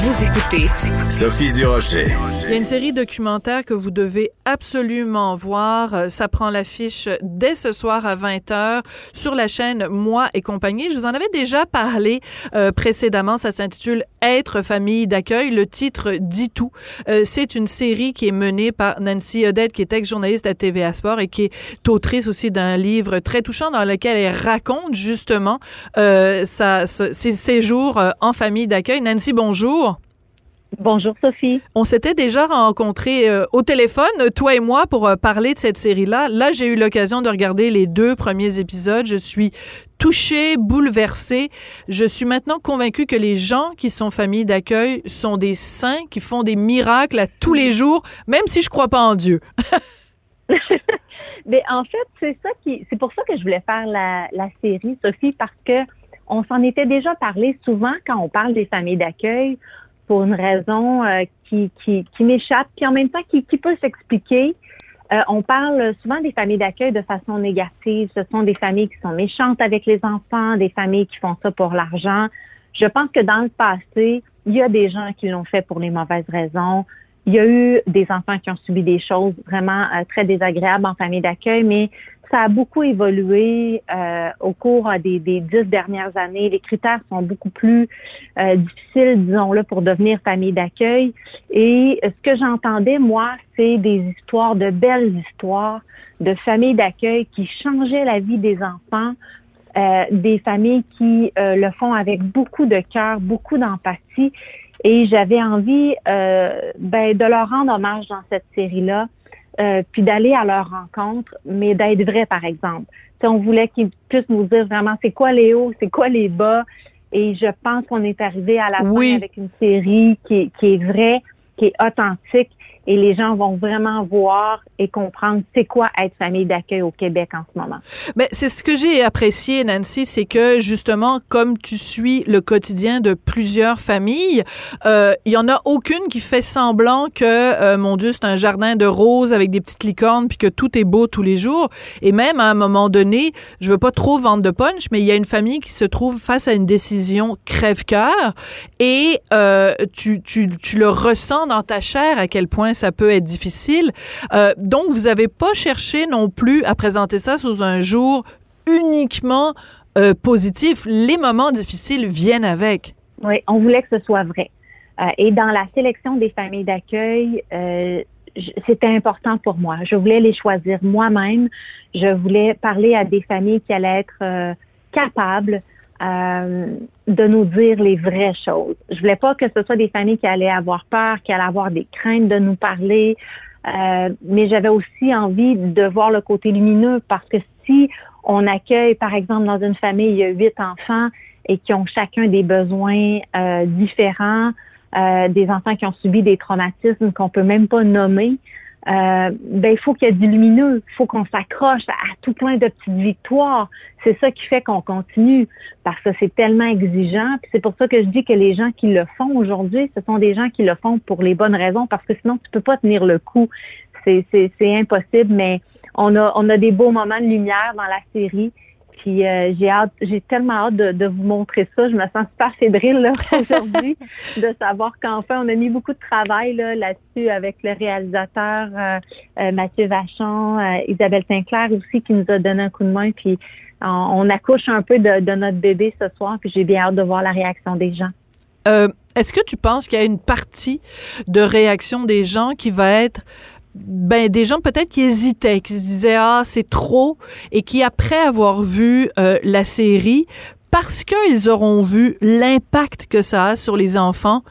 Vous écoutez Sophie Durocher. Il y a une série documentaire que vous devez absolument voir. Euh, Ça prend l'affiche dès ce soir à 20h sur la chaîne Moi et compagnie. Je vous en avais déjà parlé euh, précédemment. Ça s'intitule Être famille d'accueil. Le titre dit tout. Euh, c'est une série qui est menée par Nancy Odette, qui est ex-journaliste à TVA Sport et qui est autrice aussi d'un livre très touchant dans lequel elle raconte justement euh, sa, ses séjours euh, en famille d'accueil. Nancy, bonjour. Bonjour Sophie. On s'était déjà rencontrés euh, au téléphone, toi et moi, pour euh, parler de cette série-là. Là, j'ai eu l'occasion de regarder les deux premiers épisodes. Je suis touchée, bouleversée. Je suis maintenant convaincue que les gens qui sont famille d'accueil sont des saints, qui font des miracles à tous les jours, même si je crois pas en Dieu. Mais en fait, c'est ça qui, c'est pour ça que je voulais faire la, la série, Sophie, parce que on s'en était déjà parlé souvent quand on parle des familles d'accueil pour une raison euh, qui, qui, qui m'échappe, puis en même temps qui, qui peut s'expliquer. Euh, on parle souvent des familles d'accueil de façon négative. Ce sont des familles qui sont méchantes avec les enfants, des familles qui font ça pour l'argent. Je pense que dans le passé, il y a des gens qui l'ont fait pour les mauvaises raisons. Il y a eu des enfants qui ont subi des choses vraiment euh, très désagréables en famille d'accueil, mais ça a beaucoup évolué euh, au cours euh, des, des dix dernières années. Les critères sont beaucoup plus euh, difficiles, disons-le, pour devenir famille d'accueil. Et ce que j'entendais, moi, c'est des histoires, de belles histoires de familles d'accueil qui changeaient la vie des enfants, euh, des familles qui euh, le font avec beaucoup de cœur, beaucoup d'empathie. Et j'avais envie euh, ben, de leur rendre hommage dans cette série-là, euh, puis d'aller à leur rencontre, mais d'être vrai, par exemple. Si on voulait qu'ils puissent nous dire vraiment c'est quoi les hauts, c'est quoi les bas. Et je pense qu'on est arrivé à la Oui. fin avec une série qui, est- qui est vraie, qui est authentique, et les gens vont vraiment voir et comprendre c'est quoi être famille d'accueil au Québec en ce moment. Mais c'est ce que j'ai apprécié, Nancy, c'est que justement, comme tu suis le quotidien de plusieurs familles, euh, il y en a aucune qui fait semblant que, euh, mon Dieu, c'est un jardin de roses avec des petites licornes, puis que tout est beau tous les jours. Et même à un moment donné, je veux pas trop vendre de punch, mais il y a une famille qui se trouve face à une décision crève-cœur, et euh, tu, tu, tu le ressens dans ta chair à quel point ça peut être difficile. Euh, donc, vous n'avez pas cherché non plus à présenter ça sous un jour uniquement euh, positif. Les moments difficiles viennent avec. Oui, on voulait que ce soit vrai. Euh, et dans la sélection des familles d'accueil, c'était important pour moi. Je voulais les choisir moi-même. Je voulais parler à des familles qui allaient être capables euh, de nous dire les vraies choses. Je voulais pas que ce soit des familles qui allaient avoir peur, qui allaient avoir des craintes de nous parler. Euh, mais j'avais aussi envie de voir le côté lumineux parce que si on accueille, par exemple, dans une famille, il y a huit enfants et qui ont chacun des besoins euh, différents, euh, des enfants qui ont subi des traumatismes qu'on peut même pas nommer, euh, ben il faut qu'il y ait du lumineux, il faut qu'on s'accroche à, tout plein de petites victoires. C'est ça qui fait qu'on continue parce que c'est tellement exigeant. Puis c'est pour ça que je dis que les gens qui le font aujourd'hui, ce sont des gens qui le font pour les bonnes raisons parce que sinon tu peux pas tenir le coup. C'est impossible. Mais on a on a des beaux moments de lumière dans la série. Puis euh, j'ai hâte, j'ai tellement hâte de, vous montrer ça. Je me sens super fébrile là, aujourd'hui de savoir qu'enfin on a mis beaucoup de travail là, là-dessus avec le réalisateur euh, euh, Mathieu Vachon, Isabelle Sinclair aussi qui nous a donné un coup de main. Puis on, accouche un peu de, de notre bébé ce soir. Puis j'ai bien hâte de voir la réaction des gens. Est-ce que tu penses qu'il y a une partie de réaction des gens qui va être ben des gens peut-être qui hésitaient, qui se disaient ah c'est trop et qui après avoir vu euh, la série parce qu'ils auront vu l'impact que ça a sur les enfants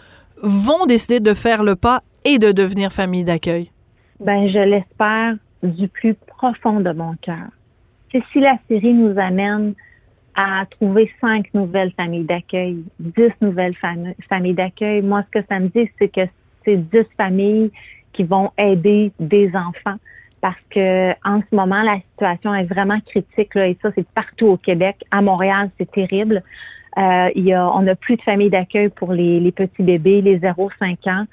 vont décider de faire le pas et de devenir famille d'accueil. Ben je l'espère du plus profond de mon cœur. Que si la série nous amène à trouver cinq nouvelles familles d'accueil, dix nouvelles fami- familles d'accueil, moi ce que ça me dit c'est que c'est dix familles qui vont aider des enfants parce que en ce moment la situation est vraiment critique là, et ça c'est partout au Québec. À Montréal c'est terrible. Euh, il y a, on n'a plus de famille d'accueil pour les, les petits bébés, les 0-5 ans.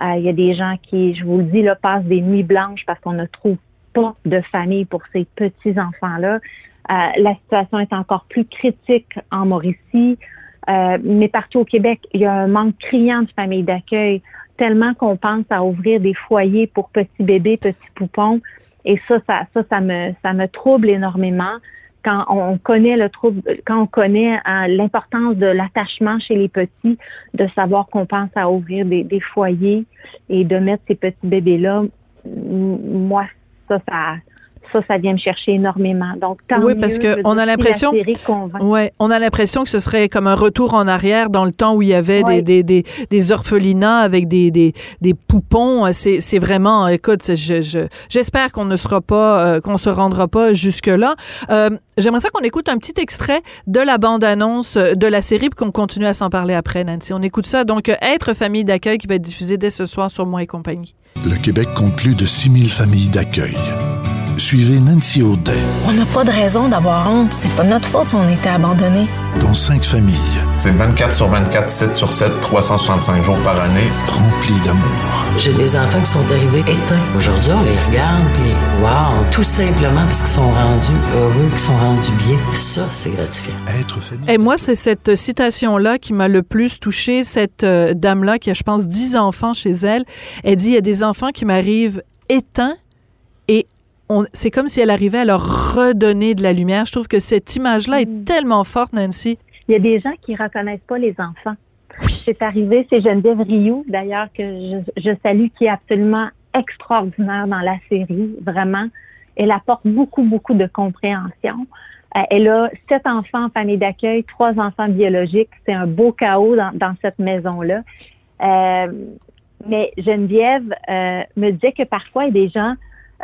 Euh, il y a des gens qui, je vous le dis, là, passent des nuits blanches parce qu'on ne trouve pas de famille pour ces petits enfants-là. la situation est encore plus critique en Mauricie. Mais partout au Québec, il y a un manque criant de familles d'accueil, tellement qu'on pense à ouvrir des foyers pour petits bébés, petits poupons. Et ça, ça, ça, me, ça me trouble énormément quand on connaît le trouble, quand on connaît hein, l'importance de l'attachement chez les petits, de savoir qu'on pense à ouvrir des, des foyers et de mettre ces petits bébés-là, moi, ça, ça, ça, ça vient me chercher énormément. Donc, tant oui, parce que on a l'impression, ouais, on a l'impression que ce serait comme un retour en arrière dans le temps où il y avait des, des, des, des, orphelinats avec des, des, des poupons. C'est, c'est vraiment, écoute, je, j'espère qu'on ne sera pas, euh, qu'on se rendra pas jusque là. Euh, j'aimerais ça qu'on écoute un petit extrait de la bande-annonce de la série puis qu'on continue à s'en parler après, Nancy. On écoute ça. Donc, être famille d'accueil qui va être diffusé dès ce soir sur Moi et compagnie. Le Québec compte plus de 6000 familles d'accueil. Suivez Nancy Audet. On n'a pas de raison d'avoir honte. C'est pas notre faute si on a été abandonné. Dans cinq familles. C'est 24 sur 24, 7 sur 7, 365 jours par année. Remplis d'amour. J'ai des enfants qui sont arrivés éteints. Aujourd'hui, on les regarde, puis wow, tout simplement parce qu'ils sont rendus heureux, qu'ils sont rendus bien. Ça, c'est gratifiant. Être famille. Et moi, c'est cette citation-là qui m'a le plus touchée. Cette euh, dame-là qui a, je pense, 10 enfants chez elle. Elle dit, il y a des enfants qui m'arrivent éteints c'est comme si elle arrivait à leur redonner de la lumière. Je trouve que cette image-là est mm. tellement forte, Nancy. Il y a des gens qui reconnaissent pas les enfants. C'est arrivé, c'est Geneviève Rioux, d'ailleurs, que je, salue, qui est absolument extraordinaire dans la série, vraiment. Elle apporte beaucoup, beaucoup de compréhension. Euh, elle a sept enfants en famille d'accueil, trois enfants biologiques. C'est un beau chaos dans, cette maison-là. Euh, mais Geneviève euh, me disait que parfois, il y a des gens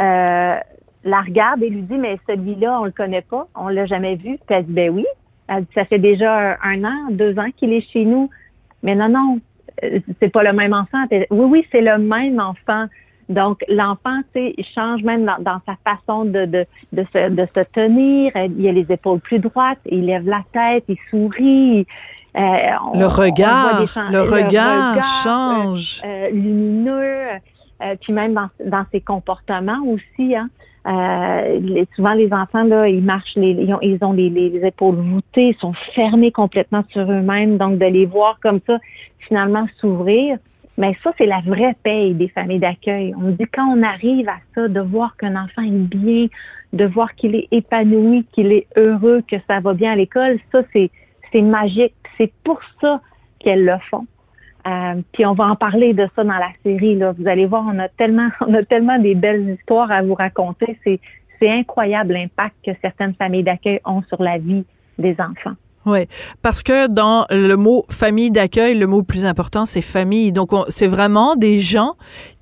euh, la regarde et lui dit, mais celui-là, on le connaît pas, on l'a jamais vu. Puis elle dit, ben oui. Elle dit, ça fait déjà un, an, deux ans qu'il est chez nous. Mais non, non, euh, c'est pas le même enfant. oui, oui, c'est le même enfant. Donc, l'enfant, tu sais, il change même dans, sa façon de, de, de, se, de se tenir. Il a les épaules plus droites, il lève la tête, il sourit. Euh, le, regard, le, regard, change. Euh, lumineux. puis même dans, dans ses comportements aussi. Hein. Euh, souvent, les enfants, là, ils marchent, ils ont, ils ont les, les, épaules voûtées, ils sont fermés complètement sur eux-mêmes. Donc, de les voir comme ça, finalement, s'ouvrir, mais ça, c'est la vraie paye des familles d'accueil. On dit quand on arrive à ça, de voir qu'un enfant est bien, de voir qu'il est épanoui, qu'il est heureux, que ça va bien à l'école, ça, c'est, c'est magique. C'est pour ça qu'elles le font. Euh, puis on va en parler de ça dans la série. Là. Vous allez voir, on a tellement, on a tellement des belles histoires à vous raconter. C'est, c'est incroyable l'impact que certaines familles d'accueil ont sur la vie des enfants. Oui, parce que dans le mot famille d'accueil, le mot plus important, c'est famille. Donc, c'est vraiment des gens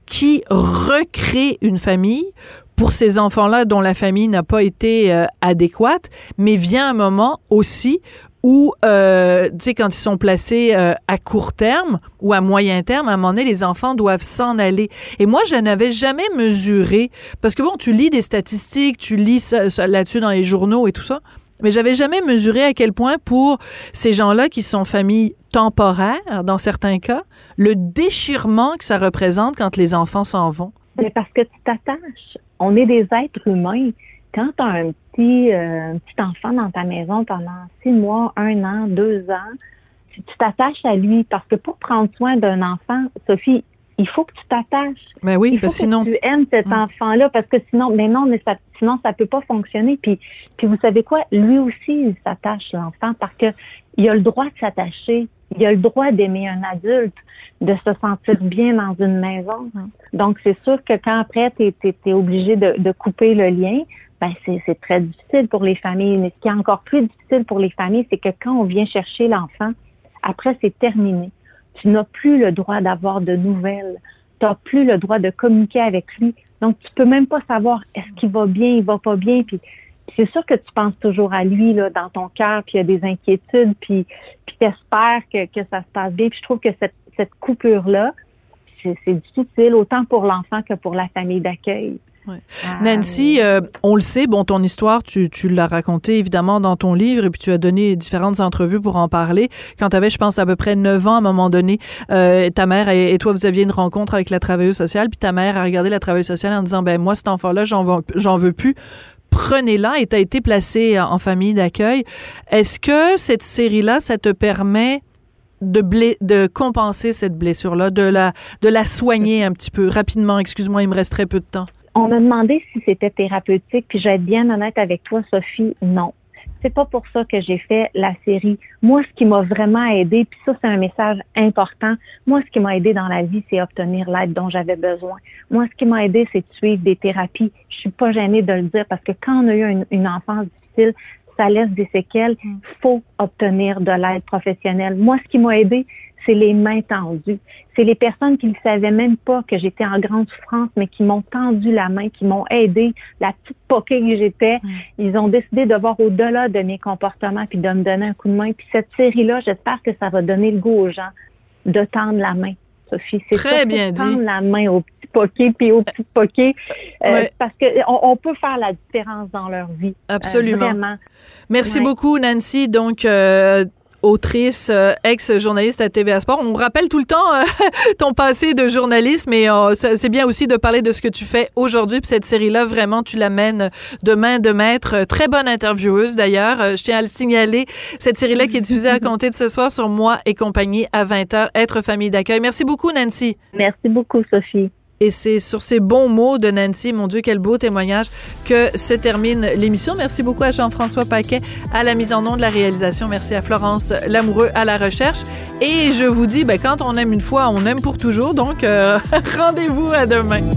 qui recréent une famille pour ces enfants-là dont la famille n'a pas été euh, adéquate, mais vient un moment aussi où, euh, tu sais, quand ils sont placés euh, à court terme ou à moyen terme, à un moment donné, les enfants doivent s'en aller. Et moi, je n'avais jamais mesuré, parce que bon, tu lis des statistiques, tu lis ça, là-dessus dans les journaux et tout ça, mais j'avais jamais mesuré à quel point pour ces gens-là qui sont familles temporaires, dans certains cas, le déchirement que ça représente quand les enfants s'en vont. Mais parce que tu t'attaches. On est des êtres humains. Quand tu as un petit, euh, petit enfant dans ta maison pendant six mois, un an, deux ans, tu t'attaches à lui. Parce que pour prendre soin d'un enfant, Sophie, il faut que tu t'attaches. Mais ben oui, il faut que sinon tu aimes cet mm. enfant-là parce que sinon, mais non, mais ça, sinon ça peut pas fonctionner. Puis, puis vous savez quoi, lui aussi il s'attache l'enfant parce que il a le droit de s'attacher, il a le droit d'aimer un adulte, de se sentir bien dans une maison. Mm. Donc c'est sûr que quand après tu es, obligé de, de couper le lien, ben c'est très difficile pour les familles. Mais ce qui est encore plus difficile pour les familles, c'est que quand on vient chercher l'enfant, après, c'est terminé. Tu n'as plus le droit d'avoir de nouvelles. Tu n'as plus le droit de communiquer avec lui. Donc, tu peux même pas savoir est-ce qu'il va bien, il va pas bien? Puis, c'est sûr que tu penses toujours à lui là, dans ton cœur, puis il y a des inquiétudes, puis, puis tu espères que, que ça se passe bien. Puis je trouve que cette, cette coupure-là, c'est difficile autant pour l'enfant que pour la famille d'accueil. Ah, Nancy, euh, on le sait, bon, ton histoire, tu, tu l'as racontée évidemment dans ton livre et puis tu as donné différentes entrevues pour en parler. Quand tu avais, je pense, à peu près 9 ans à un moment donné, euh, ta mère et, toi, vous aviez une rencontre avec la travailleuse sociale, puis ta mère a regardé la travailleuse sociale en disant, ben moi, cet enfant-là, j'en veux, plus prenez-la et tu as été placé en famille d'accueil. Est-ce que cette série-là, ça te permet de, de compenser cette blessure-là, de la, de la soigner un petit peu rapidement? Excuse-moi, il me reste très peu de temps. On m'a demandé si c'était thérapeutique, puis je vais être bien honnête avec toi, Sophie, non. C'est pas pour ça que j'ai fait la série. Moi, ce qui m'a vraiment aidé, puis ça, c'est un message important. Moi, ce qui m'a aidé dans la vie, c'est obtenir l'aide dont j'avais besoin. Moi, ce qui m'a aidé, c'est de suivre des thérapies. Je suis pas gênée de le dire parce que quand on a eu une, une enfance difficile, ça laisse des séquelles. Il faut obtenir de l'aide professionnelle. Moi, ce qui m'a aidé, c'est les mains tendues. C'est les personnes qui ne savaient même pas que j'étais en grande souffrance, mais qui m'ont tendu la main, qui m'ont aidé. La petite poquée que j'étais, ils ont décidé de voir au-delà de mes comportements puis de me donner un coup de main. Puis cette série-là, j'espère que ça va donner le goût aux gens de tendre la main. Sophie, c'est Très bien dit. tendre la main aux petits poquets puis aux petits poquets euh, Ouais. parce que on, on peut faire la différence dans leur vie. Euh, Absolument. vraiment. Merci Ouais. beaucoup, Nancy. Donc, euh, autrice, euh, ex-journaliste à TVA Sport. On rappelle tout le temps euh, ton passé de journaliste, mais euh, c'est bien aussi de parler de ce que tu fais aujourd'hui. Puis cette série-là, vraiment, tu l'amènes de main de maître. Très bonne intervieweuse, d'ailleurs. Je tiens à le signaler. Cette série-là qui est diffusée à compter de ce soir sur Moi et compagnie à 20h, Être famille d'accueil. Merci beaucoup, Nancy. Merci beaucoup, Sophie. Et c'est sur ces bons mots de Nancy, mon Dieu, quel beau témoignage, que se termine l'émission. Merci beaucoup à Jean-François Paquet à la mise en nom de la réalisation. Merci à Florence Lamoureux à la recherche. Et je vous dis, ben, quand on aime une fois, on aime pour toujours. Donc, euh, rendez-vous à demain.